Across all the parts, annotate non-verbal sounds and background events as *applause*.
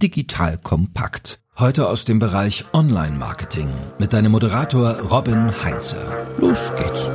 digital kompakt. Heute aus dem Bereich Online-Marketing mit deinem Moderator Robin Heinze. Los geht's.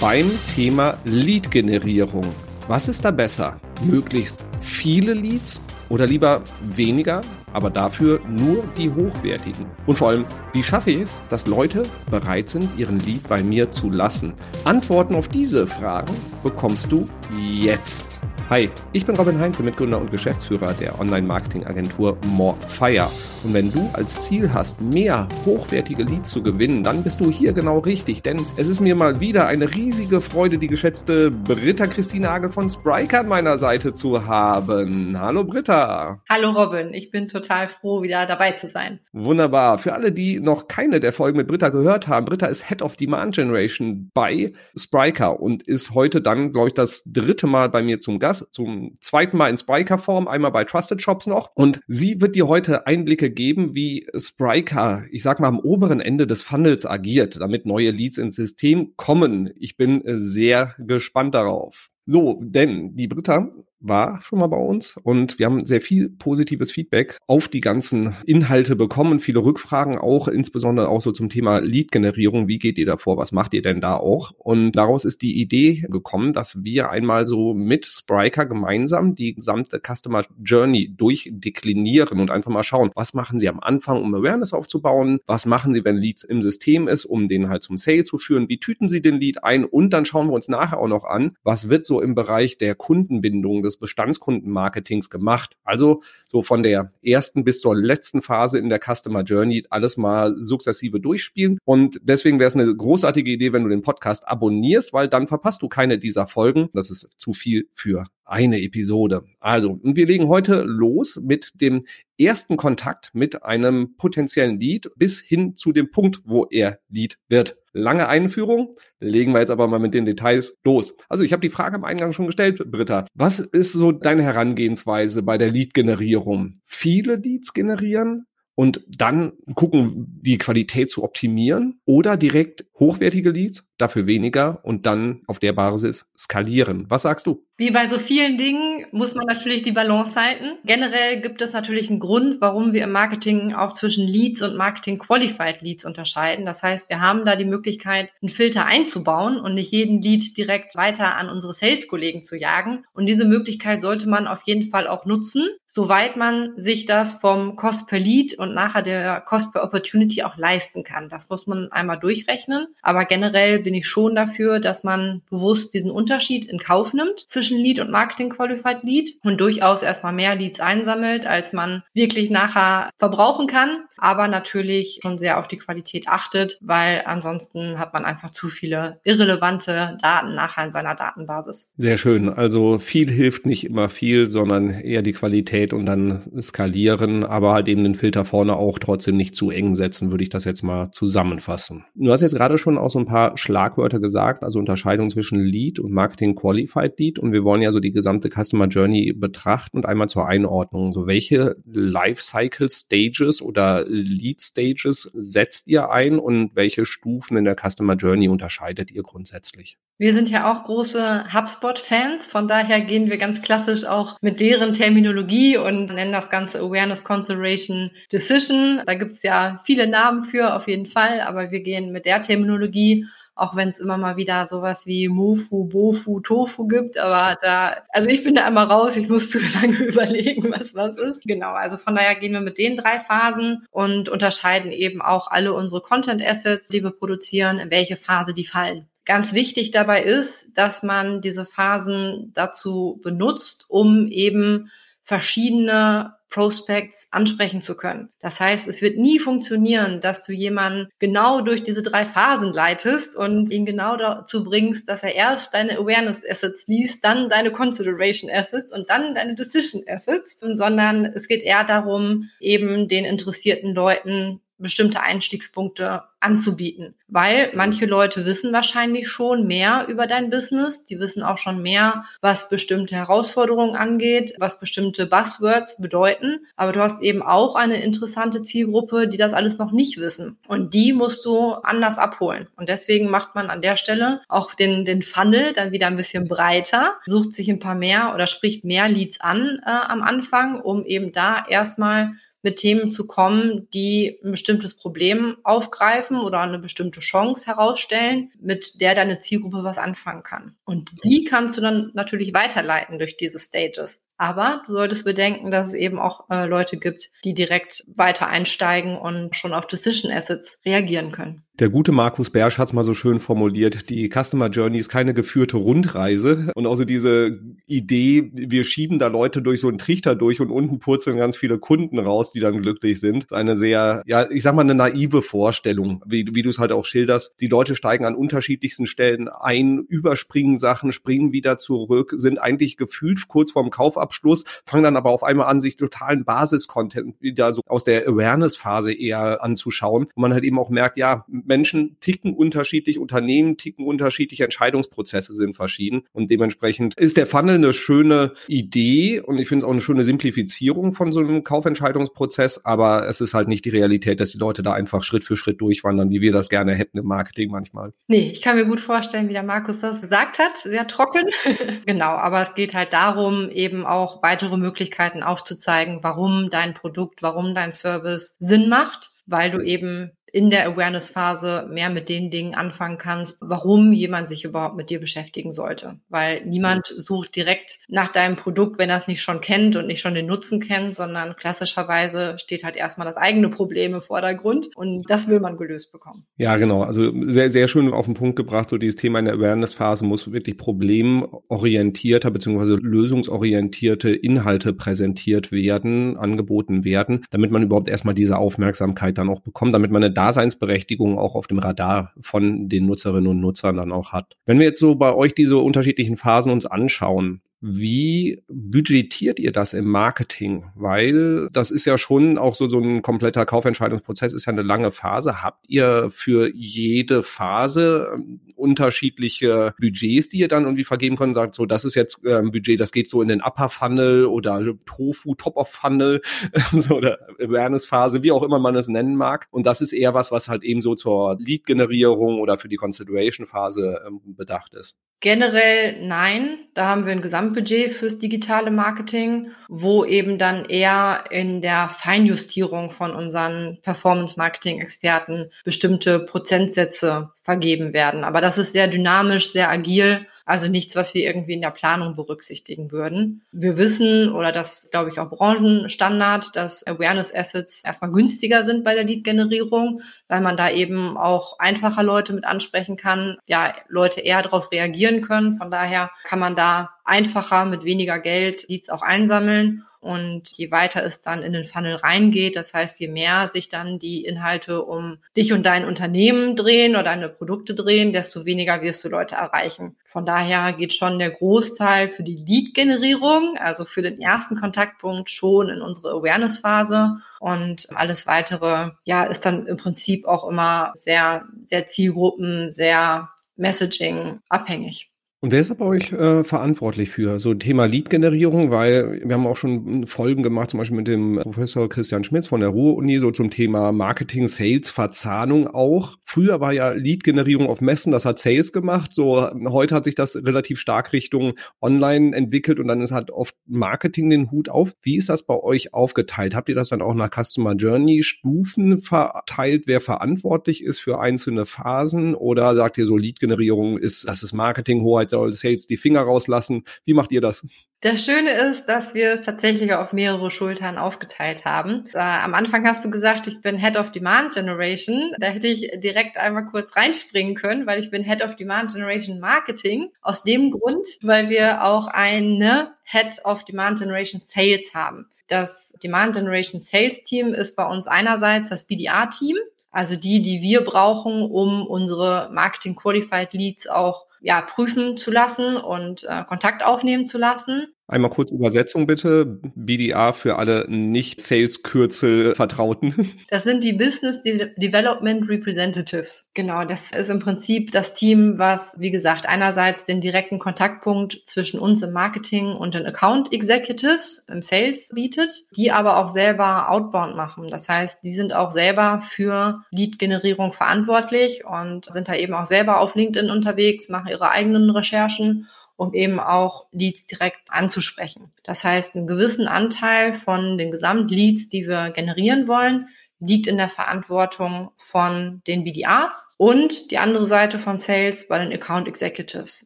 Beim Thema Lead-Generierung. Was ist da besser? Möglichst viele Leads oder lieber weniger, aber dafür nur die hochwertigen? Und vor allem, wie schaffe ich es, dass Leute bereit sind, ihren Lead bei mir zu lassen? Antworten auf diese Fragen bekommst du jetzt. Hi, ich bin Robin Heinze, Mitgründer und Geschäftsführer der Online-Marketing-Agentur Morefire. Und wenn du als Ziel hast, mehr hochwertige Leads zu gewinnen, dann bist du hier genau richtig. Denn es ist mir mal wieder eine riesige Freude, die geschätzte Britta Christine Agel von Spriker an meiner Seite zu haben. Hallo Britta. Hallo Robin, ich bin total froh, wieder dabei zu sein. Wunderbar. Für alle, die noch keine der Folgen mit Britta gehört haben, Britta ist Head of Demand Generation bei Spriker und ist heute dann, glaube ich, das dritte Mal bei mir zum Gast zum zweiten Mal in Spriker-Form, einmal bei Trusted Shops noch. Und sie wird dir heute Einblicke geben, wie Spriker, ich sag mal, am oberen Ende des Funnels agiert, damit neue Leads ins System kommen. Ich bin äh, sehr gespannt darauf. So, denn die Britta war schon mal bei uns und wir haben sehr viel positives Feedback auf die ganzen Inhalte bekommen, viele Rückfragen auch, insbesondere auch so zum Thema Lead-Generierung. Wie geht ihr da vor? Was macht ihr denn da auch? Und daraus ist die Idee gekommen, dass wir einmal so mit Spriker gemeinsam die gesamte Customer Journey durchdeklinieren und einfach mal schauen, was machen sie am Anfang, um Awareness aufzubauen? Was machen sie, wenn Leads im System ist, um den halt zum Sale zu führen? Wie tüten sie den Lead ein? Und dann schauen wir uns nachher auch noch an, was wird so im Bereich der Kundenbindung des Bestandskundenmarketings gemacht. Also so von der ersten bis zur letzten Phase in der Customer Journey alles mal sukzessive durchspielen. Und deswegen wäre es eine großartige Idee, wenn du den Podcast abonnierst, weil dann verpasst du keine dieser Folgen. Das ist zu viel für eine Episode. Also, und wir legen heute los mit dem ersten Kontakt mit einem potenziellen Lead bis hin zu dem Punkt, wo er Lead wird. Lange Einführung, legen wir jetzt aber mal mit den Details los. Also ich habe die Frage am Eingang schon gestellt, Britta. Was ist so deine Herangehensweise bei der Lead-Generierung? Viele Leads generieren? und dann gucken, die Qualität zu optimieren oder direkt hochwertige Leads, dafür weniger und dann auf der Basis skalieren. Was sagst du? Wie bei so vielen Dingen muss man natürlich die Balance halten. Generell gibt es natürlich einen Grund, warum wir im Marketing auch zwischen Leads und Marketing Qualified Leads unterscheiden. Das heißt, wir haben da die Möglichkeit, einen Filter einzubauen und nicht jeden Lead direkt weiter an unsere Sales-Kollegen zu jagen. Und diese Möglichkeit sollte man auf jeden Fall auch nutzen, soweit man sich das vom Cost per Lead und nachher der Cost per Opportunity auch leisten kann. Das muss man einmal durchrechnen. Aber generell bin ich schon dafür, dass man bewusst diesen Unterschied in Kauf nimmt zwischen zwischen Lead und Marketing Qualified Lead und durchaus erstmal mehr Leads einsammelt, als man wirklich nachher verbrauchen kann aber natürlich schon sehr auf die Qualität achtet, weil ansonsten hat man einfach zu viele irrelevante Daten nachher in seiner Datenbasis. Sehr schön. Also viel hilft nicht immer viel, sondern eher die Qualität und dann skalieren, aber halt eben den Filter vorne auch trotzdem nicht zu eng setzen, würde ich das jetzt mal zusammenfassen. Du hast jetzt gerade schon auch so ein paar Schlagwörter gesagt, also Unterscheidung zwischen Lead und Marketing Qualified Lead und wir wollen ja so die gesamte Customer Journey betrachten und einmal zur Einordnung. So welche Lifecycle Stages oder Lead Stages setzt ihr ein und welche Stufen in der Customer Journey unterscheidet ihr grundsätzlich? Wir sind ja auch große HubSpot-Fans, von daher gehen wir ganz klassisch auch mit deren Terminologie und nennen das Ganze Awareness Consideration Decision. Da gibt's ja viele Namen für auf jeden Fall, aber wir gehen mit der Terminologie auch wenn es immer mal wieder sowas wie Mofu, Bofu, Tofu gibt, aber da, also ich bin da immer raus, ich muss zu *laughs* lange überlegen, was was ist. Genau, also von daher gehen wir mit den drei Phasen und unterscheiden eben auch alle unsere Content Assets, die wir produzieren, in welche Phase die fallen. Ganz wichtig dabei ist, dass man diese Phasen dazu benutzt, um eben verschiedene Prospects ansprechen zu können. Das heißt, es wird nie funktionieren, dass du jemanden genau durch diese drei Phasen leitest und ihn genau dazu bringst, dass er erst deine Awareness Assets liest, dann deine Consideration Assets und dann deine Decision Assets, sondern es geht eher darum, eben den interessierten Leuten bestimmte Einstiegspunkte anzubieten. Weil manche Leute wissen wahrscheinlich schon mehr über dein Business. Die wissen auch schon mehr, was bestimmte Herausforderungen angeht, was bestimmte Buzzwords bedeuten. Aber du hast eben auch eine interessante Zielgruppe, die das alles noch nicht wissen. Und die musst du anders abholen. Und deswegen macht man an der Stelle auch den, den Funnel dann wieder ein bisschen breiter, sucht sich ein paar mehr oder spricht mehr Leads an äh, am Anfang, um eben da erstmal mit Themen zu kommen, die ein bestimmtes Problem aufgreifen oder eine bestimmte Chance herausstellen, mit der deine Zielgruppe was anfangen kann. Und die kannst du dann natürlich weiterleiten durch diese Stages. Aber du solltest bedenken, dass es eben auch äh, Leute gibt, die direkt weiter einsteigen und schon auf Decision Assets reagieren können. Der gute Markus Bersch hat es mal so schön formuliert, die Customer Journey ist keine geführte Rundreise. Und also diese Idee, wir schieben da Leute durch so einen Trichter durch und unten purzeln ganz viele Kunden raus, die dann glücklich sind. ist eine sehr, ja, ich sag mal, eine naive Vorstellung, wie, wie du es halt auch schilderst. Die Leute steigen an unterschiedlichsten Stellen ein, überspringen Sachen, springen wieder zurück, sind eigentlich gefühlt kurz vorm Kaufabschluss, fangen dann aber auf einmal an, sich totalen Basis-Content wieder so aus der Awareness-Phase eher anzuschauen. Und man halt eben auch merkt, ja, Menschen ticken unterschiedlich, Unternehmen ticken unterschiedlich, Entscheidungsprozesse sind verschieden und dementsprechend ist der Funnel eine schöne Idee und ich finde es auch eine schöne Simplifizierung von so einem Kaufentscheidungsprozess, aber es ist halt nicht die Realität, dass die Leute da einfach Schritt für Schritt durchwandern, wie wir das gerne hätten im Marketing manchmal. Nee, ich kann mir gut vorstellen, wie der Markus das gesagt hat, sehr trocken. *laughs* genau, aber es geht halt darum, eben auch weitere Möglichkeiten aufzuzeigen, warum dein Produkt, warum dein Service Sinn macht weil du eben in der Awareness-Phase mehr mit den Dingen anfangen kannst, warum jemand sich überhaupt mit dir beschäftigen sollte. Weil niemand sucht direkt nach deinem Produkt, wenn er es nicht schon kennt und nicht schon den Nutzen kennt, sondern klassischerweise steht halt erstmal das eigene Problem im Vordergrund und das will man gelöst bekommen. Ja, genau. Also sehr, sehr schön auf den Punkt gebracht. So dieses Thema in der Awareness-Phase muss wirklich problemorientierter bzw. lösungsorientierte Inhalte präsentiert werden, angeboten werden, damit man überhaupt erstmal diese Aufmerksamkeit dann auch bekommt, damit man eine Daseinsberechtigung auch auf dem Radar von den Nutzerinnen und Nutzern dann auch hat. Wenn wir jetzt so bei euch diese unterschiedlichen Phasen uns anschauen, wie budgetiert ihr das im Marketing? Weil das ist ja schon auch so, so ein kompletter Kaufentscheidungsprozess, ist ja eine lange Phase. Habt ihr für jede Phase ähm, unterschiedliche Budgets, die ihr dann irgendwie vergeben könnt? Sagt so, das ist jetzt ein Budget, das geht so in den Upper Funnel oder Tofu Top of Funnel, *laughs* so oder Awareness Phase, wie auch immer man es nennen mag. Und das ist eher was, was halt eben so zur Lead-Generierung oder für die Consideration Phase ähm, bedacht ist. Generell nein. Da haben wir ein Gesamtbudget fürs digitale Marketing, wo eben dann eher in der Feinjustierung von unseren Performance-Marketing-Experten bestimmte Prozentsätze vergeben werden. Aber das ist sehr dynamisch, sehr agil also nichts, was wir irgendwie in der Planung berücksichtigen würden. Wir wissen, oder das glaube ich auch Branchenstandard, dass Awareness Assets erstmal günstiger sind bei der Lead-Generierung, weil man da eben auch einfacher Leute mit ansprechen kann, ja, Leute eher darauf reagieren können. Von daher kann man da einfacher mit weniger Geld Leads auch einsammeln. Und je weiter es dann in den Funnel reingeht, das heißt, je mehr sich dann die Inhalte um dich und dein Unternehmen drehen oder deine Produkte drehen, desto weniger wirst du Leute erreichen. Von daher geht schon der Großteil für die Lead-Generierung, also für den ersten Kontaktpunkt schon in unsere Awareness-Phase. Und alles weitere, ja, ist dann im Prinzip auch immer sehr, sehr Zielgruppen, sehr Messaging abhängig. Und wer ist bei euch äh, verantwortlich für so Thema Lead-Generierung? Weil wir haben auch schon Folgen gemacht, zum Beispiel mit dem Professor Christian Schmitz von der Ruhr-Uni, so zum Thema Marketing, Sales, Verzahnung auch. Früher war ja Lead-Generierung auf Messen, das hat Sales gemacht. So heute hat sich das relativ stark Richtung Online entwickelt und dann ist halt oft Marketing den Hut auf. Wie ist das bei euch aufgeteilt? Habt ihr das dann auch nach Customer Journey Stufen verteilt, wer verantwortlich ist für einzelne Phasen? Oder sagt ihr so Lead-Generierung ist, das ist Marketing, Hoheit soll Sales die Finger rauslassen. Wie macht ihr das? Das Schöne ist, dass wir es tatsächlich auf mehrere Schultern aufgeteilt haben. Äh, am Anfang hast du gesagt, ich bin Head of Demand Generation. Da hätte ich direkt einmal kurz reinspringen können, weil ich bin Head of Demand Generation Marketing. Aus dem Grund, weil wir auch eine Head of Demand Generation Sales haben. Das Demand Generation Sales Team ist bei uns einerseits das BDA-Team, also die, die wir brauchen, um unsere Marketing Qualified Leads auch ja, prüfen zu lassen und äh, Kontakt aufnehmen zu lassen. Einmal kurz Übersetzung bitte. BDA für alle nicht-Sales-Kürzel Vertrauten. *laughs* Das sind die Business De Development Representatives. Genau, das ist im Prinzip das Team, was, wie gesagt, einerseits den direkten Kontaktpunkt zwischen uns im Marketing und den Account Executives im Sales bietet, die aber auch selber Outbound machen. Das heißt, die sind auch selber für Lead-Generierung verantwortlich und sind da eben auch selber auf LinkedIn unterwegs, machen ihre eigenen Recherchen um eben auch Leads direkt anzusprechen. Das heißt, einen gewissen Anteil von den Gesamtleads, die wir generieren wollen, liegt in der Verantwortung von den BDAs und die andere Seite von Sales bei den Account Executives.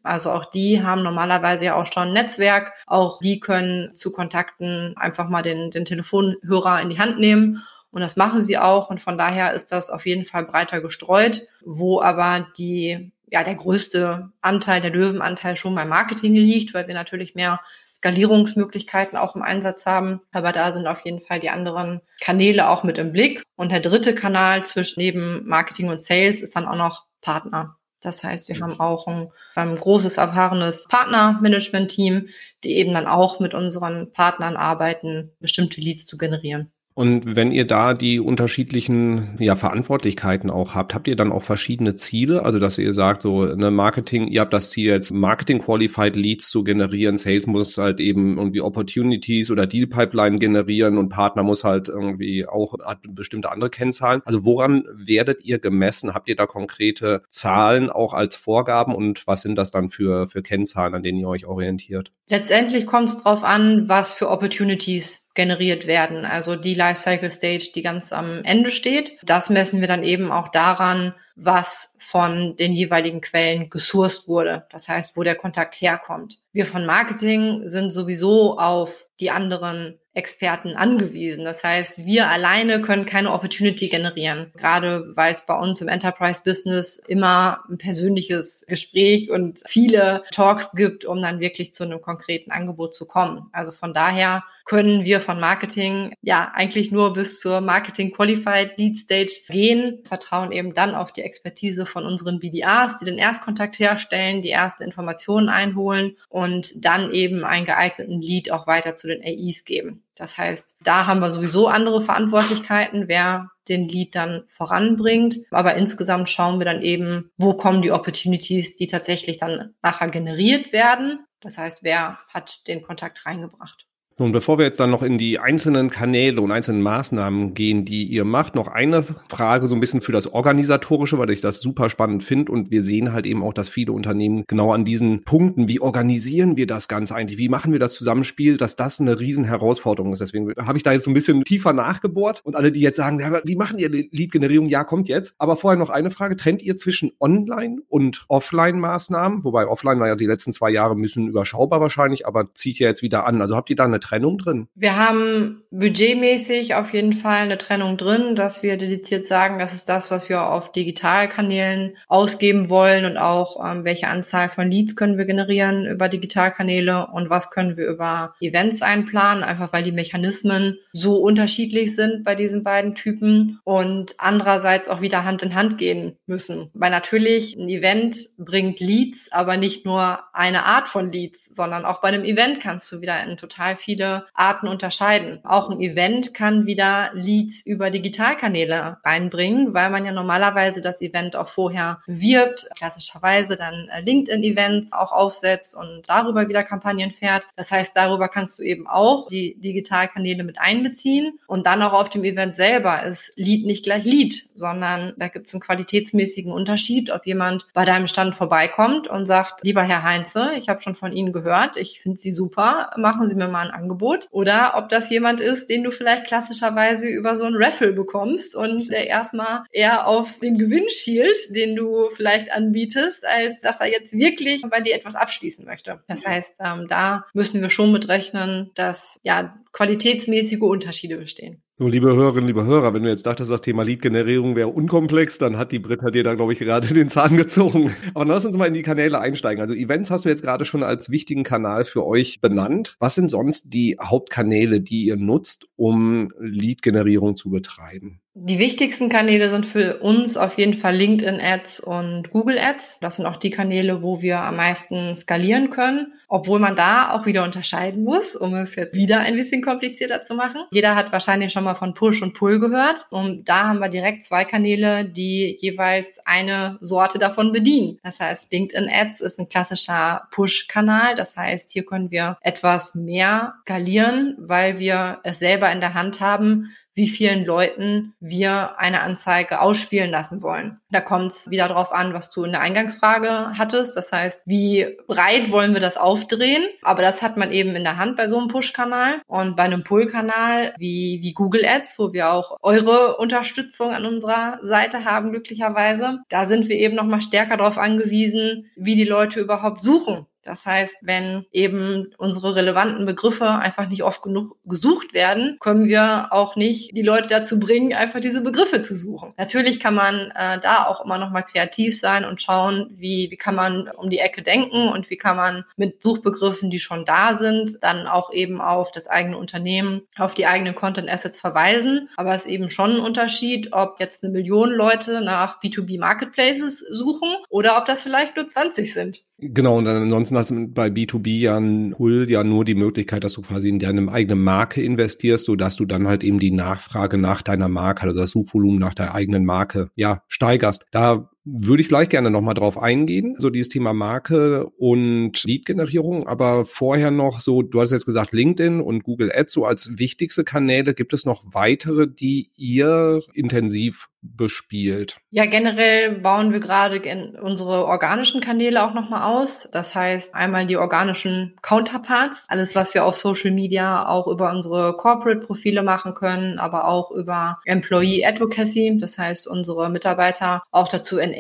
Also auch die haben normalerweise ja auch schon ein Netzwerk. Auch die können zu Kontakten einfach mal den, den Telefonhörer in die Hand nehmen. Und das machen sie auch. Und von daher ist das auf jeden Fall breiter gestreut, wo aber die ja, der größte Anteil, der Löwenanteil schon beim Marketing liegt, weil wir natürlich mehr Skalierungsmöglichkeiten auch im Einsatz haben. Aber da sind auf jeden Fall die anderen Kanäle auch mit im Blick. Und der dritte Kanal zwischen neben Marketing und Sales ist dann auch noch Partner. Das heißt, wir haben auch ein, ein großes, erfahrenes Partnermanagement-Team, die eben dann auch mit unseren Partnern arbeiten, bestimmte Leads zu generieren. Und wenn ihr da die unterschiedlichen ja, Verantwortlichkeiten auch habt, habt ihr dann auch verschiedene Ziele? Also, dass ihr sagt, so eine Marketing, ihr habt das Ziel jetzt Marketing Qualified Leads zu generieren, Sales muss halt eben irgendwie Opportunities oder Deal Pipeline generieren und Partner muss halt irgendwie auch hat bestimmte andere Kennzahlen. Also, woran werdet ihr gemessen? Habt ihr da konkrete Zahlen auch als Vorgaben und was sind das dann für, für Kennzahlen, an denen ihr euch orientiert? Letztendlich kommt es darauf an, was für Opportunities generiert werden. Also die Lifecycle Stage, die ganz am Ende steht. Das messen wir dann eben auch daran, was von den jeweiligen Quellen gesourced wurde. Das heißt, wo der Kontakt herkommt. Wir von Marketing sind sowieso auf die anderen Experten angewiesen. Das heißt, wir alleine können keine Opportunity generieren, gerade weil es bei uns im Enterprise-Business immer ein persönliches Gespräch und viele Talks gibt, um dann wirklich zu einem konkreten Angebot zu kommen. Also von daher können wir von Marketing ja eigentlich nur bis zur Marketing Qualified Lead Stage gehen, vertrauen eben dann auf die Expertise von unseren BDAs, die den Erstkontakt herstellen, die ersten Informationen einholen und dann eben einen geeigneten Lead auch weiter zu den AIs geben. Das heißt, da haben wir sowieso andere Verantwortlichkeiten, wer den Lead dann voranbringt. Aber insgesamt schauen wir dann eben, wo kommen die Opportunities, die tatsächlich dann nachher generiert werden. Das heißt, wer hat den Kontakt reingebracht. Nun, bevor wir jetzt dann noch in die einzelnen Kanäle und einzelnen Maßnahmen gehen, die ihr macht, noch eine Frage so ein bisschen für das Organisatorische, weil ich das super spannend finde und wir sehen halt eben auch, dass viele Unternehmen genau an diesen Punkten, wie organisieren wir das Ganze eigentlich, wie machen wir das Zusammenspiel, dass das eine riesen Herausforderung ist. Deswegen habe ich da jetzt so ein bisschen tiefer nachgebohrt und alle, die jetzt sagen, wie machen ihr Lead-Generierung? Ja, kommt jetzt. Aber vorher noch eine Frage. Trennt ihr zwischen Online- und Offline-Maßnahmen? Wobei Offline war ja die letzten zwei Jahre bisschen überschaubar wahrscheinlich, aber zieht ja jetzt wieder an. Also habt ihr da eine Trennung drin? Wir haben budgetmäßig auf jeden Fall eine Trennung drin, dass wir dediziert sagen, das ist das, was wir auf Digitalkanälen ausgeben wollen und auch ähm, welche Anzahl von Leads können wir generieren über Digitalkanäle und was können wir über Events einplanen, einfach weil die Mechanismen so unterschiedlich sind bei diesen beiden Typen und andererseits auch wieder Hand in Hand gehen müssen. Weil natürlich ein Event bringt Leads, aber nicht nur eine Art von Leads, sondern auch bei einem Event kannst du wieder in total viele Arten unterscheiden. Auch ein Event kann wieder Leads über Digitalkanäle reinbringen, weil man ja normalerweise das Event auch vorher wirbt, klassischerweise dann äh, LinkedIn-Events auch aufsetzt und darüber wieder Kampagnen fährt. Das heißt, darüber kannst du eben auch die Digitalkanäle mit einbeziehen und dann auch auf dem Event selber ist Lead nicht gleich Lead, sondern da gibt es einen qualitätsmäßigen Unterschied, ob jemand bei deinem Stand vorbeikommt und sagt, lieber Herr Heinze, ich habe schon von Ihnen gehört, gehört, ich finde sie super, machen Sie mir mal ein Angebot. Oder ob das jemand ist, den du vielleicht klassischerweise über so ein Raffle bekommst und der erstmal eher auf den Gewinn schielt, den du vielleicht anbietest, als dass er jetzt wirklich bei dir etwas abschließen möchte. Das heißt, ähm, da müssen wir schon mitrechnen, dass ja qualitätsmäßige Unterschiede bestehen. So, liebe Hörerinnen, liebe Hörer, wenn du jetzt dachtest, das Thema Lead-Generierung wäre unkomplex, dann hat die Britta dir da, glaube ich, gerade *laughs* den Zahn gezogen. Aber lass uns mal in die Kanäle einsteigen. Also Events hast du jetzt gerade schon als wichtigen Kanal für euch benannt. Was sind sonst die Hauptkanäle, die ihr nutzt, um Lead-Generierung zu betreiben? Die wichtigsten Kanäle sind für uns auf jeden Fall LinkedIn Ads und Google Ads. Das sind auch die Kanäle, wo wir am meisten skalieren können, obwohl man da auch wieder unterscheiden muss, um es jetzt wieder ein bisschen komplizierter zu machen. Jeder hat wahrscheinlich schon mal von Push und Pull gehört und da haben wir direkt zwei Kanäle, die jeweils eine Sorte davon bedienen. Das heißt, LinkedIn Ads ist ein klassischer Push-Kanal. Das heißt, hier können wir etwas mehr skalieren, weil wir es selber in der Hand haben, wie vielen Leuten wir eine Anzeige ausspielen lassen wollen. Da kommt es wieder darauf an, was du in der Eingangsfrage hattest. Das heißt, wie breit wollen wir das aufdrehen? Aber das hat man eben in der Hand bei so einem Push-Kanal. Und bei einem Pull-Kanal wie, wie Google Ads, wo wir auch eure Unterstützung an unserer Seite haben, glücklicherweise, da sind wir eben nochmal stärker darauf angewiesen, wie die Leute überhaupt suchen. Das heißt, wenn eben unsere relevanten Begriffe einfach nicht oft genug gesucht werden, können wir auch nicht die Leute dazu bringen, einfach diese Begriffe zu suchen. Natürlich kann man äh, da auch immer noch mal kreativ sein und schauen, wie, wie kann man um die Ecke denken und wie kann man mit Suchbegriffen, die schon da sind, dann auch eben auf das eigene Unternehmen, auf die eigenen Content Assets verweisen. Aber es ist eben schon ein Unterschied, ob jetzt eine Million Leute nach B2B Marketplaces suchen oder ob das vielleicht nur 20 sind. Genau, und dann ansonsten hast du bei B2B ja Hull ja nur die Möglichkeit, dass du quasi in deine eigene Marke investierst, so dass du dann halt eben die Nachfrage nach deiner Marke, also das Suchvolumen nach der eigenen Marke, ja, steigerst. Da würde ich gleich gerne nochmal drauf eingehen, so dieses Thema Marke und Lead-Generierung, aber vorher noch so, du hast jetzt gesagt LinkedIn und Google Ads so als wichtigste Kanäle. Gibt es noch weitere, die ihr intensiv bespielt? Ja, generell bauen wir gerade unsere organischen Kanäle auch nochmal aus. Das heißt, einmal die organischen Counterparts, alles, was wir auf Social Media auch über unsere Corporate-Profile machen können, aber auch über Employee Advocacy. Das heißt, unsere Mitarbeiter auch dazu enablen,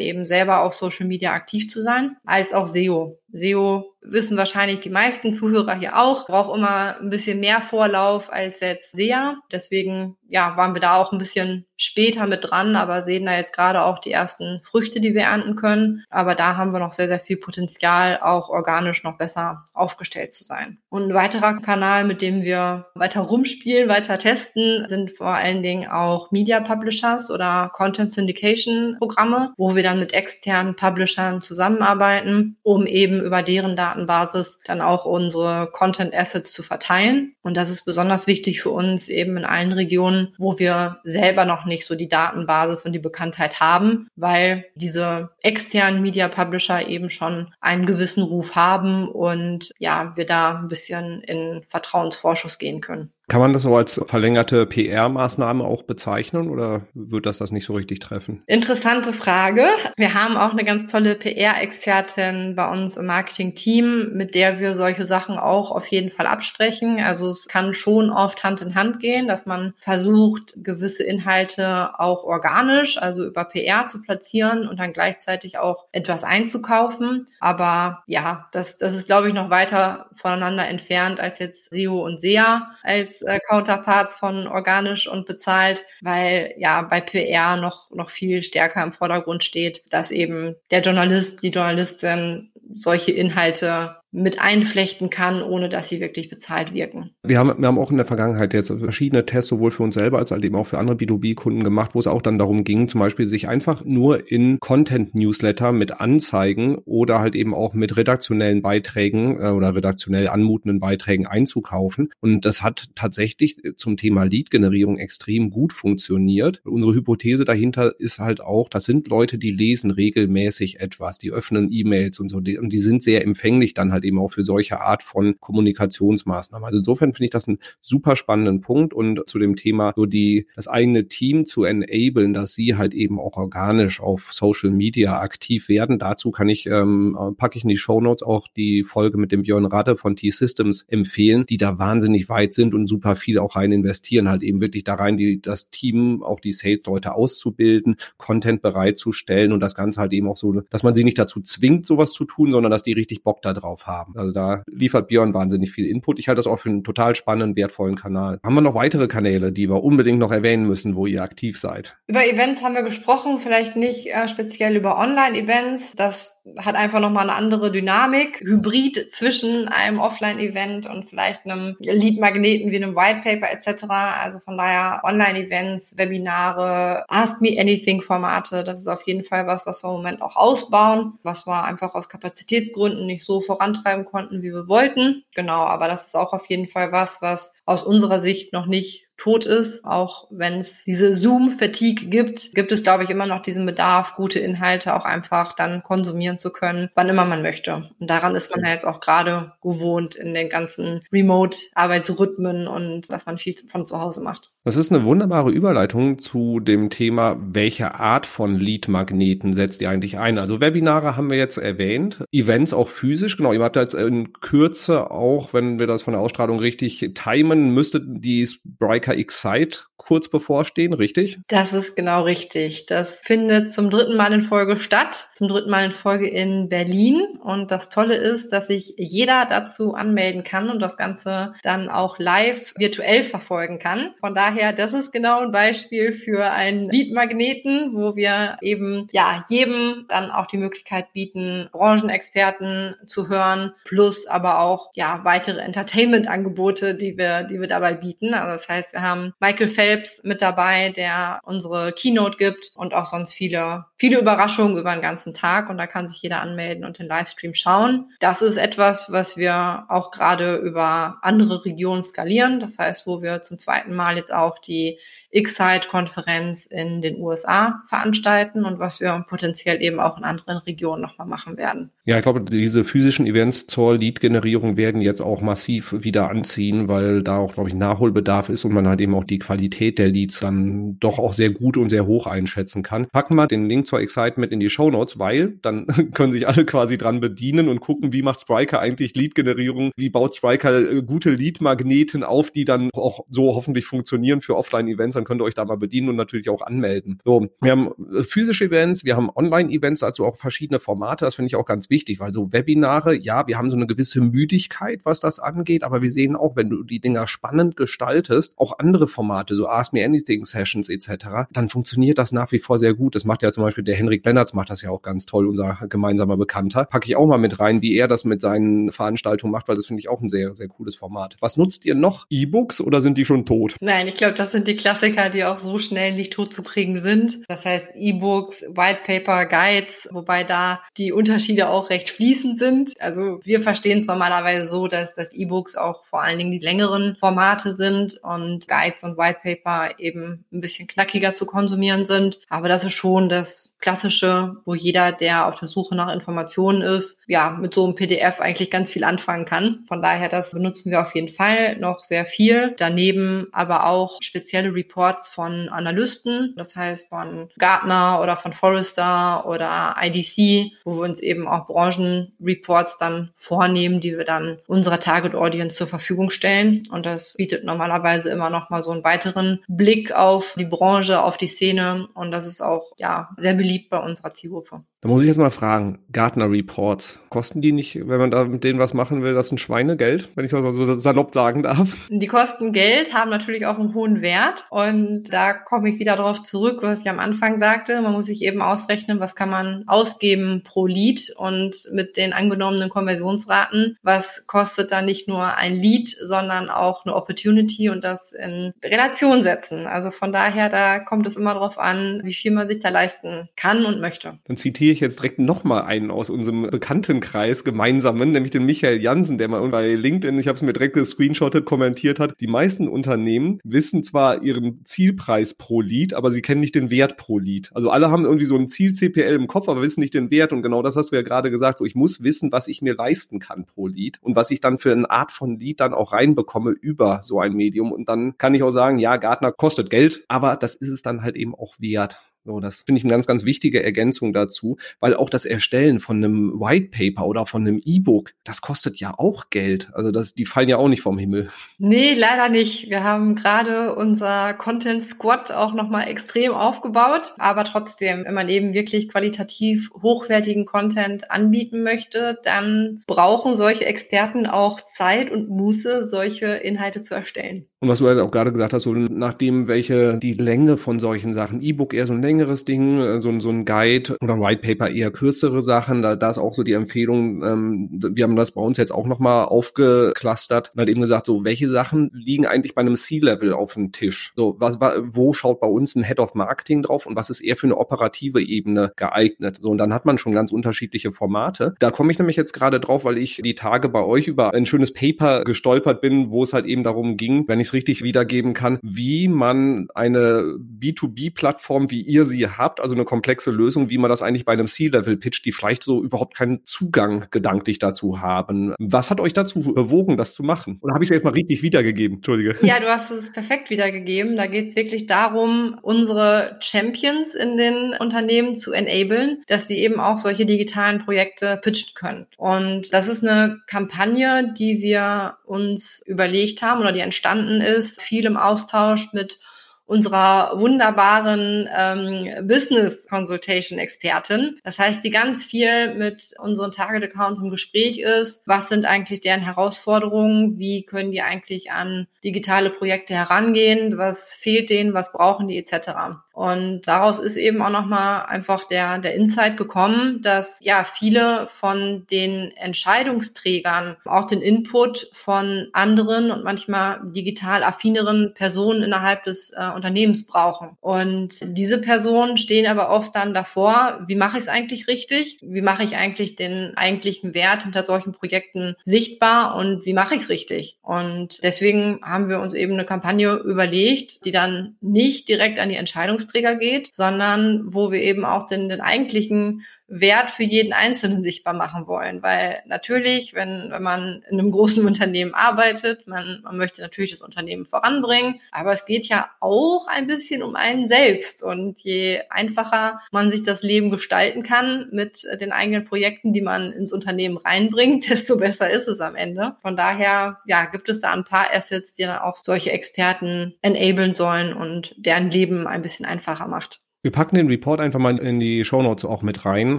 eben selber auf Social Media aktiv zu sein, als auch SEO. SEO wissen wahrscheinlich die meisten Zuhörer hier auch, braucht immer ein bisschen mehr Vorlauf als jetzt SEA. Deswegen ja, waren wir da auch ein bisschen später mit dran, aber sehen da jetzt gerade auch die ersten Früchte, die wir ernten können. Aber da haben wir noch sehr, sehr viel Potenzial, auch organisch noch besser aufgestellt zu sein. Und ein weiterer Kanal, mit dem wir weiter rumspielen, weiter testen, sind vor allen Dingen auch Media Publishers oder Content Syndication Programme, wo wir dann mit externen Publishern zusammenarbeiten, um eben über deren Datenbasis dann auch unsere Content Assets zu verteilen. Und das ist besonders wichtig für uns eben in allen Regionen, wo wir selber noch nicht so die Datenbasis und die Bekanntheit haben, weil diese externen Media Publisher eben schon einen gewissen Ruf haben und ja, wir da ein bisschen in Vertrauensvorschuss gehen können. Kann man das so als verlängerte PR-Maßnahme auch bezeichnen oder wird das das nicht so richtig treffen? Interessante Frage. Wir haben auch eine ganz tolle PR-Expertin bei uns im Marketing-Team, mit der wir solche Sachen auch auf jeden Fall absprechen. Also es kann schon oft Hand in Hand gehen, dass man versucht, gewisse Inhalte auch organisch, also über PR zu platzieren und dann gleichzeitig auch etwas einzukaufen. Aber ja, das, das ist, glaube ich, noch weiter voneinander entfernt als jetzt SEO und SEA als äh, Counterparts von organisch und bezahlt, weil ja bei PR noch, noch viel stärker im Vordergrund steht, dass eben der Journalist, die Journalistin solche Inhalte mit einflechten kann, ohne dass sie wirklich bezahlt wirken. Wir haben, wir haben auch in der Vergangenheit jetzt verschiedene Tests, sowohl für uns selber als halt eben auch für andere B2B-Kunden gemacht, wo es auch dann darum ging, zum Beispiel sich einfach nur in Content-Newsletter mit Anzeigen oder halt eben auch mit redaktionellen Beiträgen äh, oder redaktionell anmutenden Beiträgen einzukaufen. Und das hat tatsächlich zum Thema Lead-Generierung extrem gut funktioniert. Unsere Hypothese dahinter ist halt auch, das sind Leute, die lesen regelmäßig etwas, die öffnen E-Mails und so, die, und die sind sehr empfänglich dann halt eben auch für solche Art von Kommunikationsmaßnahmen. Also insofern finde ich das einen super spannenden Punkt und zu dem Thema so die, das eigene Team zu enablen, dass sie halt eben auch organisch auf Social Media aktiv werden. Dazu kann ich, ähm, packe ich in die Show Notes auch die Folge mit dem Björn Radde von T-Systems empfehlen, die da wahnsinnig weit sind und super viel auch rein investieren, halt eben wirklich da rein, die, das Team, auch die Sales-Leute auszubilden, Content bereitzustellen und das Ganze halt eben auch so, dass man sie nicht dazu zwingt, sowas zu tun, sondern dass die richtig Bock da haben haben. Also da liefert Björn wahnsinnig viel Input. Ich halte das auch für einen total spannenden, wertvollen Kanal. Haben wir noch weitere Kanäle, die wir unbedingt noch erwähnen müssen, wo ihr aktiv seid? Über Events haben wir gesprochen, vielleicht nicht äh, speziell über Online-Events. Das hat einfach nochmal eine andere Dynamik, Hybrid zwischen einem Offline-Event und vielleicht einem Lead-Magneten wie einem White Paper etc. Also von daher Online-Events, Webinare, Ask Me Anything-Formate, das ist auf jeden Fall was, was wir im Moment auch ausbauen, was wir einfach aus Kapazitätsgründen nicht so vorantreiben konnten, wie wir wollten. Genau, aber das ist auch auf jeden Fall was, was aus unserer Sicht noch nicht tot ist. Auch wenn es diese Zoom-Fatigue gibt, gibt es, glaube ich, immer noch diesen Bedarf, gute Inhalte auch einfach dann konsumieren zu können, wann immer man möchte. Und daran ist man ja jetzt auch gerade gewohnt in den ganzen Remote-Arbeitsrhythmen und dass man viel von zu Hause macht. Das ist eine wunderbare Überleitung zu dem Thema, welche Art von Lead-Magneten setzt ihr eigentlich ein? Also Webinare haben wir jetzt erwähnt, Events auch physisch, genau, ihr habt jetzt in Kürze auch, wenn wir das von der Ausstrahlung richtig timen, müsstet die Spriker Excite kurz bevorstehen, richtig? Das ist genau richtig. Das findet zum dritten Mal in Folge statt, zum dritten Mal in Folge in Berlin. Und das Tolle ist, dass sich jeder dazu anmelden kann und das Ganze dann auch live virtuell verfolgen kann. Von daher, das ist genau ein Beispiel für einen Lead-Magneten, wo wir eben ja jedem dann auch die Möglichkeit bieten, Branchenexperten zu hören, plus aber auch ja weitere Entertainment-Angebote, die wir, die wir dabei bieten. Also das heißt, wir haben Michael Phelps Phelps mit dabei, der unsere Keynote gibt und auch sonst viele, viele Überraschungen über den ganzen Tag und da kann sich jeder anmelden und den Livestream schauen. Das ist etwas, was wir auch gerade über andere Regionen skalieren. Das heißt, wo wir zum zweiten Mal jetzt auch die Excite-Konferenz in den USA veranstalten und was wir potenziell eben auch in anderen Regionen nochmal machen werden. Ja, ich glaube, diese physischen Events zur Lead-Generierung werden jetzt auch massiv wieder anziehen, weil da auch, glaube ich, Nachholbedarf ist und man halt eben auch die Qualität der Leads dann doch auch sehr gut und sehr hoch einschätzen kann. Packen wir den Link zur Excite mit in die Show Notes, weil dann *laughs* können sich alle quasi dran bedienen und gucken, wie macht Spriker eigentlich Lead-Generierung, wie baut Spriker äh, gute Lead-Magneten auf, die dann auch so hoffentlich funktionieren für Offline-Events könnt ihr euch da mal bedienen und natürlich auch anmelden. So, wir haben äh, physische Events, wir haben Online-Events, also auch verschiedene Formate. Das finde ich auch ganz wichtig, weil so Webinare, ja, wir haben so eine gewisse Müdigkeit, was das angeht, aber wir sehen auch, wenn du die Dinger spannend gestaltest, auch andere Formate, so Ask Me Anything Sessions etc., dann funktioniert das nach wie vor sehr gut. Das macht ja zum Beispiel der Henrik Lennertz macht das ja auch ganz toll, unser gemeinsamer Bekannter. Packe ich auch mal mit rein, wie er das mit seinen Veranstaltungen macht, weil das finde ich auch ein sehr, sehr cooles Format. Was nutzt ihr noch? E-Books oder sind die schon tot? Nein, ich glaube, das sind die Klassiker Klassiker, die auch so schnell nicht tot zu kriegen sind. Das heißt E-Books, White Paper, Guides, wobei da die Unterschiede auch recht fließend sind. Also wir verstehen es normalerweise so, dass das E-Books auch vor allen Dingen die längeren Formate sind und Guides und White Paper eben ein bisschen knackiger zu konsumieren sind. Aber das ist schon das klassische, wo jeder, der auf der Suche nach Informationen ist, ja, mit so einem PDF eigentlich ganz viel anfangen kann. Von daher, das benutzen wir auf jeden Fall noch sehr viel. Daneben aber auch spezielle Reports von Analysten, das heißt von Gartner oder von Forrester oder IDC, wo wir uns eben auch Branchenreports dann vornehmen, die wir dann unserer Target Audience zur Verfügung stellen. Und das bietet normalerweise immer noch mal so einen weiteren Blick auf die Branche, auf die Szene. Und das ist auch, ja, sehr beliebt bei unserer Zielgruppe. Da muss ich jetzt mal fragen, Gartner Reports, kosten die nicht, wenn man da mit denen was machen will, das ein Schweinegeld, wenn ich das mal so salopp sagen darf? Die kosten Geld, haben natürlich auch einen hohen Wert und da komme ich wieder darauf zurück, was ich am Anfang sagte. Man muss sich eben ausrechnen, was kann man ausgeben pro Lead und mit den angenommenen Konversionsraten, was kostet da nicht nur ein Lead, sondern auch eine Opportunity und das in Relation setzen. Also von daher, da kommt es immer darauf an, wie viel man sich da leisten kann und möchte. Dann zitiere ich jetzt direkt nochmal einen aus unserem Bekanntenkreis gemeinsamen, nämlich den Michael Jansen, der mal bei LinkedIn, ich habe es mir direkt gescreenshottet, kommentiert hat. Die meisten Unternehmen wissen zwar ihren Zielpreis pro Lead, aber sie kennen nicht den Wert pro Lead. Also alle haben irgendwie so ein Ziel CPL im Kopf, aber wissen nicht den Wert. Und genau das hast du ja gerade gesagt. So, ich muss wissen, was ich mir leisten kann pro Lead und was ich dann für eine Art von Lead dann auch reinbekomme über so ein Medium. Und dann kann ich auch sagen, ja, Gartner kostet Geld, aber das ist es dann halt eben auch wert. So, das finde ich eine ganz, ganz wichtige Ergänzung dazu, weil auch das Erstellen von einem White Paper oder von einem E-Book, das kostet ja auch Geld. Also das, die fallen ja auch nicht vom Himmel. Nee, leider nicht. Wir haben gerade unser Content Squad auch nochmal extrem aufgebaut. Aber trotzdem, wenn man eben wirklich qualitativ hochwertigen Content anbieten möchte, dann brauchen solche Experten auch Zeit und Muße, solche Inhalte zu erstellen. Und was du halt auch gerade gesagt hast, so nachdem welche die Länge von solchen Sachen, E-Book eher so ein längeres Ding, äh, so, so ein Guide oder White Paper eher kürzere Sachen, da, da ist auch so die Empfehlung, ähm, wir haben das bei uns jetzt auch nochmal aufgeclustert und hat eben gesagt, so welche Sachen liegen eigentlich bei einem C-Level auf dem Tisch? So, was, wo schaut bei uns ein Head of Marketing drauf und was ist eher für eine operative Ebene geeignet? So, und dann hat man schon ganz unterschiedliche Formate. Da komme ich nämlich jetzt gerade drauf, weil ich die Tage bei euch über ein schönes Paper gestolpert bin, wo es halt eben darum ging, wenn ich es richtig wiedergeben kann, wie man eine B2B-Plattform, wie ihr sie habt, also eine komplexe Lösung, wie man das eigentlich bei einem C-Level pitcht, die vielleicht so überhaupt keinen Zugang gedanklich dazu haben. Was hat euch dazu bewogen, das zu machen? Oder habe ich es jetzt mal richtig wiedergegeben? Entschuldige. Ja, du hast es perfekt wiedergegeben. Da geht es wirklich darum, unsere Champions in den Unternehmen zu enablen, dass sie eben auch solche digitalen Projekte pitchen können. Und das ist eine Kampagne, die wir uns überlegt haben oder die entstanden ist, viel im Austausch mit unserer wunderbaren ähm, Business Consultation Expertin. Das heißt, die ganz viel mit unseren Target Accounts im Gespräch ist. Was sind eigentlich deren Herausforderungen? Wie können die eigentlich an digitale Projekte herangehen? Was fehlt denen? Was brauchen die etc. Und daraus ist eben auch nochmal einfach der, der Insight gekommen, dass ja viele von den Entscheidungsträgern auch den Input von anderen und manchmal digital affineren Personen innerhalb des äh, Unternehmens brauchen. Und diese Personen stehen aber oft dann davor, wie mache ich es eigentlich richtig? Wie mache ich eigentlich den eigentlichen Wert hinter solchen Projekten sichtbar und wie mache ich es richtig? Und deswegen haben wir uns eben eine Kampagne überlegt, die dann nicht direkt an die Entscheidungsträger Leistungsträger geht, sondern wo wir eben auch den, den eigentlichen Wert für jeden Einzelnen sichtbar machen wollen. Weil natürlich, wenn, wenn man in einem großen *laughs* Unternehmen arbeitet, man, man möchte natürlich das Unternehmen voranbringen, aber es geht ja auch ein bisschen um einen selbst. Und je einfacher man sich das Leben gestalten kann mit den eigenen Projekten, die man ins Unternehmen reinbringt, *laughs* desto besser ist es am Ende. Von daher, ja, gibt es da ein paar Assets, die dann auch solche Experten enablen sollen und deren Leben ein bisschen einfacher macht. Wir packen den Report einfach mal in die Shownotes auch mit rein.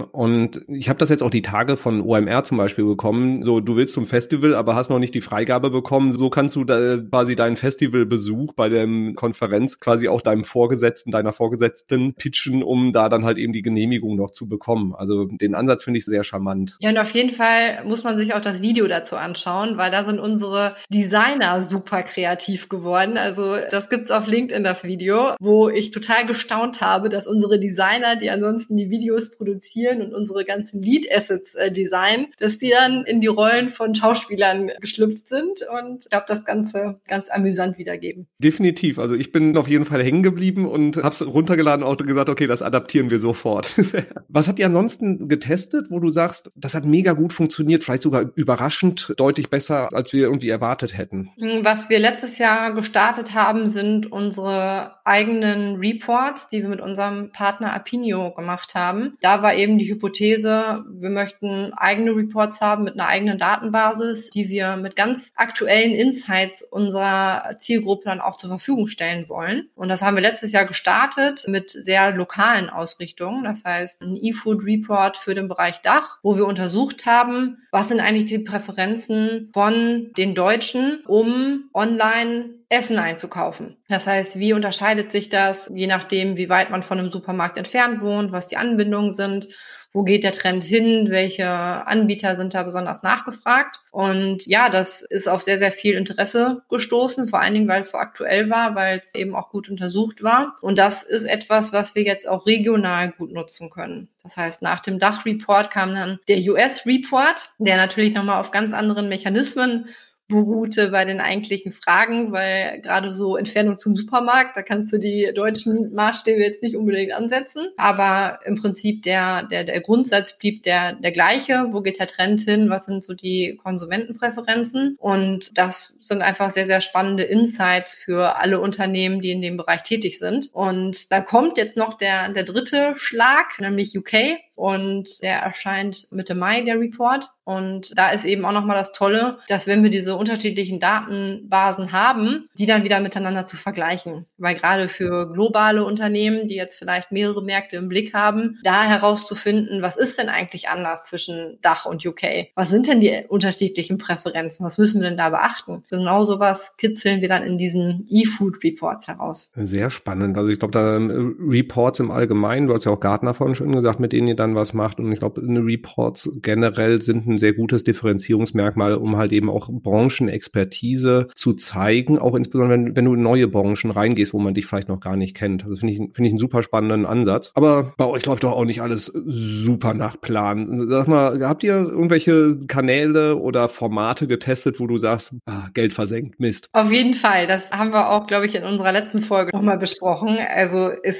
Und ich habe das jetzt auch die Tage von OMR zum Beispiel bekommen. So, du willst zum Festival, aber hast noch nicht die Freigabe bekommen. So kannst du da quasi deinen Festivalbesuch bei der Konferenz quasi auch deinem Vorgesetzten, deiner Vorgesetzten pitchen, um da dann halt eben die Genehmigung noch zu bekommen. Also den Ansatz finde ich sehr charmant. Ja, und auf jeden Fall muss man sich auch das Video dazu anschauen, weil da sind unsere Designer super kreativ geworden. Also das gibt's auf LinkedIn, das Video, wo ich total gestaunt habe, dass unsere Designer, die ansonsten die Videos produzieren und unsere ganzen Lead-Assets äh, designen, dass die dann in die Rollen von Schauspielern geschlüpft sind und ich glaube, das Ganze ganz amüsant wiedergeben. Definitiv. Also ich bin auf jeden Fall hängen geblieben und habe es runtergeladen und gesagt, okay, das adaptieren wir sofort. *laughs* Was habt ihr ansonsten getestet, wo du sagst, das hat mega gut funktioniert, vielleicht sogar überraschend deutlich besser, als wir irgendwie erwartet hätten? Hm, was wir letztes Jahr gestartet haben, sind unsere eigenen Reports, die wir mit unserem unserem Partner Apinio gemacht haben. Da war eben die Hypothese, wir möchten eigene Reports haben mit einer eigenen Datenbasis, die wir mit ganz aktuellen Insights unserer Zielgruppe dann auch zur Verfügung stellen wollen. Und das haben wir letztes Jahr gestartet mit sehr lokalen Ausrichtungen. Das heißt, ein E-Food Report für den Bereich Dach, wo wir untersucht haben, was sind eigentlich die Präferenzen von den Deutschen, um online Essen einzukaufen. Das heißt, wie unterscheidet sich das, je nachdem, wie weit man von einem Supermarkt entfernt wohnt, was die Anbindungen sind, wo geht der Trend hin, welche Anbieter sind da besonders nachgefragt. Und ja, das ist auf sehr, sehr viel Interesse gestoßen, vor allen Dingen, weil es so aktuell war, weil es eben auch gut untersucht war. Und das ist etwas, was wir jetzt auch regional gut nutzen können. Das heißt, nach dem Dach-Report kam dann der US-Report, der natürlich nochmal auf ganz anderen Mechanismen beruhte bei den eigentlichen Fragen, weil gerade so Entfernung zum Supermarkt, da kannst du die deutschen Maßstäbe jetzt nicht unbedingt ansetzen. Aber im Prinzip der, der, der Grundsatz blieb der, der gleiche. Wo geht der Trend hin? Was sind so die Konsumentenpräferenzen? Und das sind einfach sehr, sehr spannende Insights für alle Unternehmen, die in dem Bereich tätig sind. Und da kommt jetzt noch der, der dritte Schlag, nämlich UK. Und der erscheint Mitte Mai, der Report. Und da ist eben auch nochmal das Tolle, dass wenn wir diese unterschiedlichen Datenbasen haben, die dann wieder miteinander zu vergleichen. Weil gerade für globale Unternehmen, die jetzt vielleicht mehrere Märkte im Blick haben, da herauszufinden, was ist denn eigentlich anders zwischen Dach und UK? Was sind denn die unterschiedlichen Präferenzen? Was müssen wir denn da beachten? Genau sowas kitzeln wir dann in diesen E-Food Reports heraus. Sehr spannend. Also ich glaube, da ähm, Reports im Allgemeinen, du hast ja auch Gartner vorhin schon gesagt, mit denen ihr dann was macht. Und ich glaube, Reports generell sind ein sehr gutes Differenzierungsmerkmal, um halt eben auch Branchenexpertise zu zeigen, auch insbesondere wenn, wenn du in neue Branchen reingehst, wo man dich vielleicht noch gar nicht kennt. Also finde ich, finde ich einen super spannenden Ansatz. Aber bei euch läuft doch auch nicht alles super nach Plan. Sag mal, habt ihr irgendwelche Kanäle oder Formate getestet, wo du sagst, ah, Geld versenkt, Mist? Auf jeden Fall. Das haben wir auch, glaube ich, in unserer letzten Folge nochmal besprochen. Also es,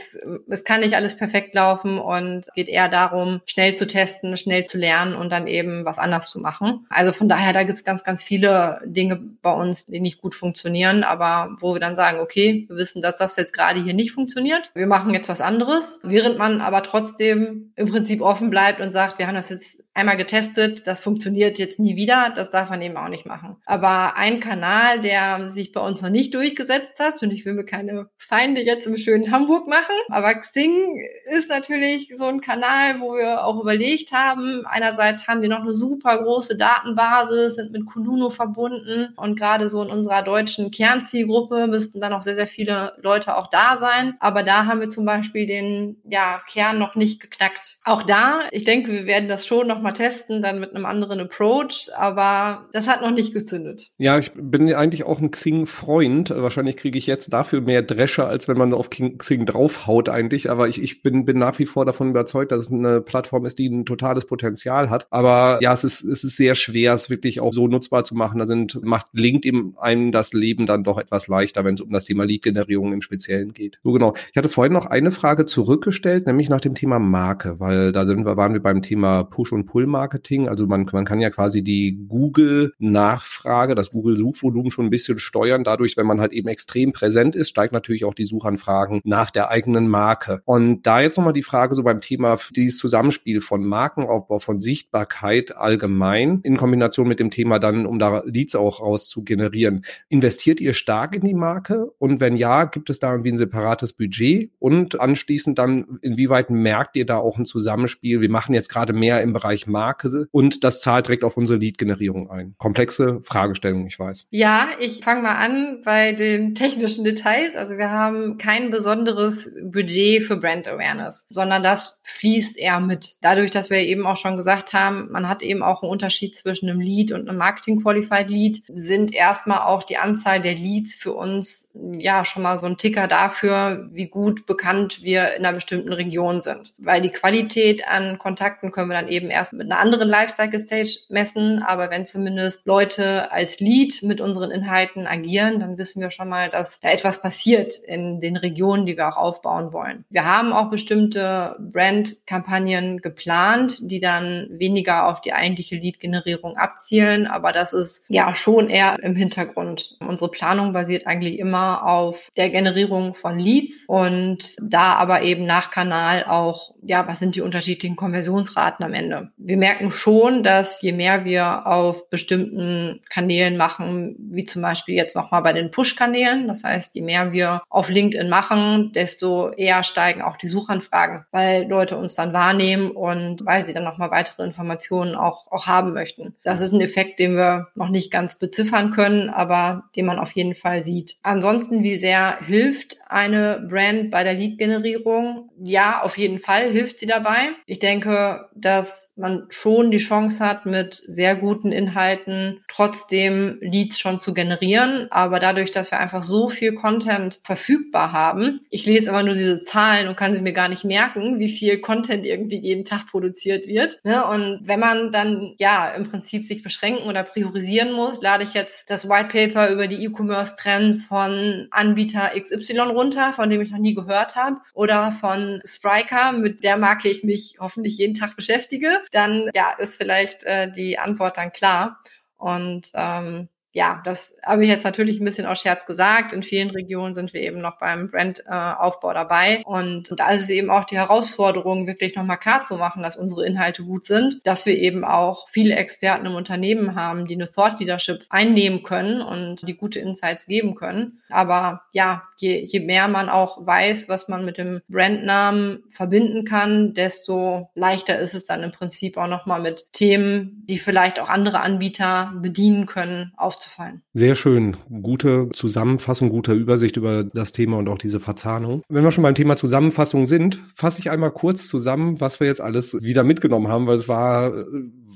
es kann nicht alles perfekt laufen und es geht eher darum, schnell zu testen, schnell zu lernen und dann eben was anders zu machen. Also von daher, da gibt es ganz, ganz viele Dinge bei uns, die nicht gut funktionieren, aber wo wir dann sagen, okay, wir wissen, dass das jetzt gerade hier nicht funktioniert. Wir machen jetzt was anderes, während man aber trotzdem im Prinzip offen bleibt und sagt, wir haben das jetzt einmal getestet, das funktioniert jetzt nie wieder, das darf man eben auch nicht machen. Aber ein Kanal, der sich bei uns noch nicht durchgesetzt hat, und ich will mir keine Feinde jetzt im schönen Hamburg machen, aber Xing ist natürlich so ein Kanal, wo wir auch überlegt haben, einerseits haben wir noch eine super große Datenbasis, sind mit Kununo verbunden und gerade so in unserer deutschen Kernzielgruppe müssten dann auch sehr, sehr viele Leute auch da sein. Aber da haben wir zum Beispiel den ja, Kern noch nicht geknackt. Auch da, ich denke, wir werden das schon noch mal testen, dann mit einem anderen Approach, aber das hat noch nicht gezündet. Ja, ich bin eigentlich auch ein Xing-Freund. Wahrscheinlich kriege ich jetzt dafür mehr Drescher, als wenn man auf Xing draufhaut eigentlich. Aber ich, ich bin, bin nach wie vor davon überzeugt, dass es eine Plattform ist, die ein totales Potenzial hat. Aber ja, es ist, es ist sehr schwer, es wirklich auch so nutzbar zu machen. Da sind, macht LinkedIn einem das Leben dann doch etwas leichter, wenn es um das Thema Lead-Generierung im Speziellen geht. So genau. Ich hatte vorhin noch eine Frage zurückgestellt, nämlich nach dem Thema Marke, weil da sind wir, waren wir beim Thema Push und Pull Pull-Marketing. Also man, man kann ja quasi die Google-Nachfrage, das Google-Suchvolumen schon ein bisschen steuern. Dadurch, wenn man halt eben extrem präsent ist, steigt natürlich auch die Suchanfragen nach der eigenen Marke. Und da jetzt nochmal die Frage so beim Thema dieses Zusammenspiel von Markenaufbau, von Sichtbarkeit allgemein in Kombination mit dem Thema dann, um da Leads auch raus zu generieren. Investiert ihr stark in die Marke? Und wenn ja, gibt es da irgendwie ein separates Budget? Und anschließend dann, inwieweit merkt ihr da auch ein Zusammenspiel? Wir machen jetzt gerade mehr im Bereich Marke und das zahlt direkt auf unsere Lead-Generierung ein. Komplexe Fragestellung, ich weiß. Ja, ich fange mal an bei den technischen Details. Also wir haben kein besonderes Budget für Brand Awareness, sondern das fließt eher mit. Dadurch, dass wir eben auch schon gesagt haben, man hat eben auch einen Unterschied zwischen einem Lead und einem Marketing Qualified Lead, sind erstmal auch die Anzahl der Leads für uns ja schon mal so ein Ticker dafür, wie gut bekannt wir in einer bestimmten Region sind. Weil die Qualität an Kontakten können wir dann eben erst mit einer anderen Lifecycle Stage messen, aber wenn zumindest Leute als Lead mit unseren Inhalten agieren, dann wissen wir schon mal, dass da etwas passiert in den Regionen, die wir auch aufbauen wollen. Wir haben auch bestimmte Brand-Kampagnen geplant, die dann weniger auf die eigentliche Lead-Generierung abzielen, aber das ist ja schon eher im Hintergrund. Unsere Planung basiert eigentlich immer auf der Generierung von Leads und da aber eben nach Kanal auch, ja, was sind die unterschiedlichen Konversionsraten am Ende? wir merken schon, dass je mehr wir auf bestimmten Kanälen machen, wie zum Beispiel jetzt nochmal bei den Push-Kanälen, das heißt, je mehr wir auf LinkedIn machen, desto eher steigen auch die Suchanfragen, weil Leute uns dann wahrnehmen und weil sie dann nochmal weitere Informationen auch, auch haben möchten. Das ist ein Effekt, den wir noch nicht ganz beziffern können, aber den man auf jeden Fall sieht. Ansonsten, wie sehr hilft eine Brand bei der Lead-Generierung? Ja, auf jeden Fall hilft sie dabei. Ich denke, dass man schon die Chance hat, mit sehr guten Inhalten trotzdem Leads schon zu generieren. Aber dadurch, dass wir einfach so viel Content verfügbar haben, ich lese immer nur diese Zahlen und kann sie mir gar nicht merken, wie viel Content irgendwie jeden Tag produziert wird. Ne? Und wenn man dann ja im Prinzip sich beschränken oder priorisieren muss, lade ich jetzt das White Paper über die E-Commerce-Trends von Anbieter XY runter, von dem ich noch nie gehört habe, oder von Spriker, mit der Marke ich mich hoffentlich jeden Tag beschäftige dann ja, ist vielleicht äh, die Antwort dann klar. Und ähm, ja, das habe ich jetzt natürlich ein bisschen aus Scherz gesagt. In vielen Regionen sind wir eben noch beim Brandaufbau dabei. Und, da ist es eben auch die Herausforderung, wirklich nochmal klar zu machen, dass unsere Inhalte gut sind, dass wir eben auch viele Experten im Unternehmen haben, die eine Thought Leadership einnehmen können und die gute Insights geben können. Aber ja, je, je mehr man auch weiß, was man mit dem Brandnamen verbinden kann, desto leichter ist es dann im Prinzip auch nochmal mit Themen, die vielleicht auch andere Anbieter bedienen können, aufzufallen. Sehr schön. Gute Zusammenfassung, gute Übersicht über das Thema und auch diese Verzahnung. Wenn wir schon beim Thema Zusammenfassung sind, fasse ich einmal kurz zusammen, was wir jetzt alles wieder mitgenommen haben, weil es war äh,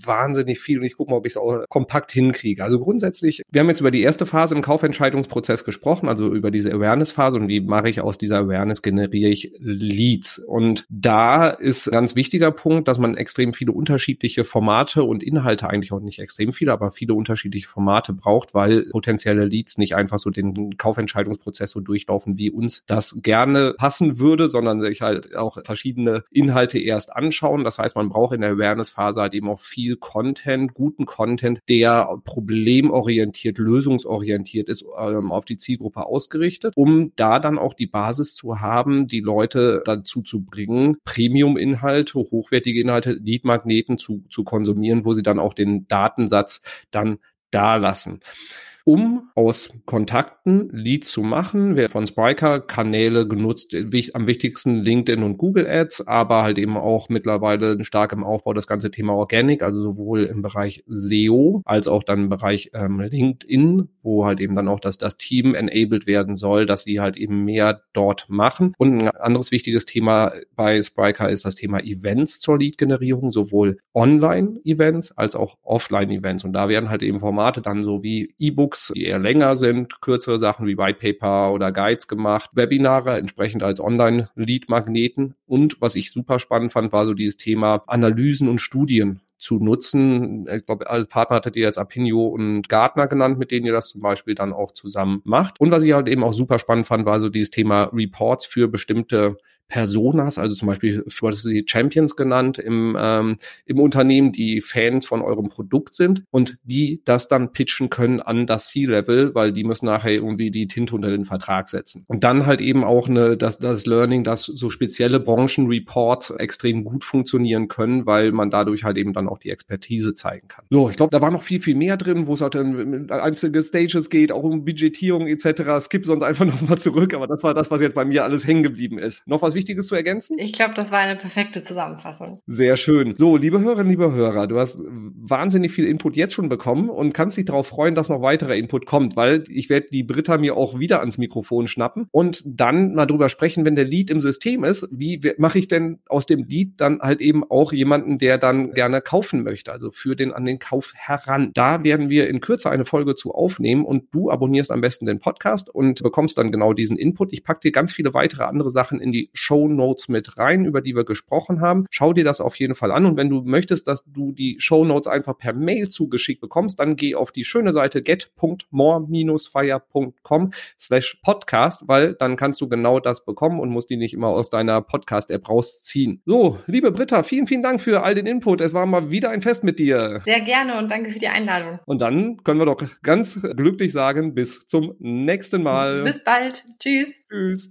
wahnsinnig viel und ich gucke mal, ob ich es auch kompakt hinkriege. Also grundsätzlich, wir haben jetzt über die erste Phase im Kaufentscheidungsprozess gesprochen, also über diese Awareness-Phase und wie mache ich aus dieser Awareness, generiere ich Leads. Und da ist ganz wichtiger Punkt, dass man extrem viele unterschiedliche Formate und Inhalte, eigentlich auch nicht extrem viele, aber viele unterschiedliche Formate braucht, weil potenzielle Leads nicht einfach so den Kaufentscheidungsprozess so durchlaufen, wie uns das gerne passen würde, sondern sich halt auch verschiedene Inhalte erst anschauen. Das heißt, man braucht in der Awareness-Phase halt eben auch viel viel Content, guten Content, der problemorientiert, lösungsorientiert ist, ähm, auf die Zielgruppe ausgerichtet, um da dann auch die Basis zu haben, die Leute dazu zu bringen, Premium-Inhalte, hochwertige Inhalte, Lead-Magneten zu, zu konsumieren, wo sie dann auch den Datensatz dann da lassen um aus Kontakten Leads zu machen. Wer von Spriker Kanäle genutzt, am wichtigsten LinkedIn und Google Ads, aber halt eben auch mittlerweile stark im Aufbau das ganze Thema Organic, also sowohl im Bereich SEO als auch dann im Bereich ähm, LinkedIn, wo halt eben dann auch das, das Team enabled werden soll, dass sie halt eben mehr dort machen. Und ein anderes wichtiges Thema bei Spriker ist das Thema Events zur Lead-Generierung, sowohl Online-Events als auch Offline-Events. Und da werden halt eben Formate dann so wie E-Books E-Books, die eher länger sind, kürzere Sachen wie White Paper oder Guides gemacht, Webinare entsprechend als Online-Lead-Magneten. Und was ich super spannend fand, war so dieses Thema Analysen und Studien zu nutzen. Ich glaube, als Partner hattet ihr jetzt Apinio und Gartner genannt, mit denen ihr das zum Beispiel dann auch zusammen macht. Und was ich halt eben auch super spannend fand, war so dieses Thema Reports für bestimmte Personas, also zum Beispiel, du hattest sie Champions genannt im, ähm, im Unternehmen, die Fans von eurem Produkt sind und die das dann pitchen können an das C-Level, weil die müssen nachher irgendwie die Tinte unter den Vertrag setzen. Und dann halt eben auch eine, das, das Learning, dass so spezielle Branchenreports extrem gut funktionieren können, weil man dadurch halt eben dann auch die Expertise zeigen kann. So, ich glaube, da war noch viel, viel mehr drin, wo es halt dann einzelne Stages geht, auch um Budgetierung etc. Skip sonst einfach nochmal zurück, aber das war das, was jetzt bei mir alles hängen geblieben ist. Noch was Wichtiges zu ergänzen? Ich glaube, das war eine perfekte Zusammenfassung. Sehr schön. So, liebe Hörerinnen, liebe Hörer, du hast wahnsinnig viel Input jetzt schon bekommen und kannst dich darauf freuen, dass noch weiterer Input kommt, weil ich werde die Britta mir auch wieder ans Mikrofon schnappen und dann mal drüber sprechen, wenn der Lead im System ist, wie mache ich denn aus dem Lead dann halt eben auch jemanden, der dann gerne kaufen möchte, also für den an den Kauf heran. Da werden wir in Kürze eine Folge zu aufnehmen und du abonnierst am besten den Podcast und bekommst dann genau diesen Input. Ich packe dir ganz viele weitere andere Sachen in die Show Notes mit rein, über die wir gesprochen haben. Schau dir das auf jeden Fall an und wenn du möchtest, dass du die Show Notes einfach per Mail zugeschickt bekommst, dann geh auf die schöne Seite get.more-fire.com slash podcast, weil dann kannst du genau das bekommen und musst die nicht immer aus deiner Podcast-App rausziehen. So, liebe Britta, vielen, vielen Dank für all den Input. Es war mal wieder ein Fest mit dir. Sehr gerne und danke für die Einladung. Und dann können wir doch ganz glücklich sagen, bis zum nächsten Mal. Bis bald. Tschüss. Tschüss.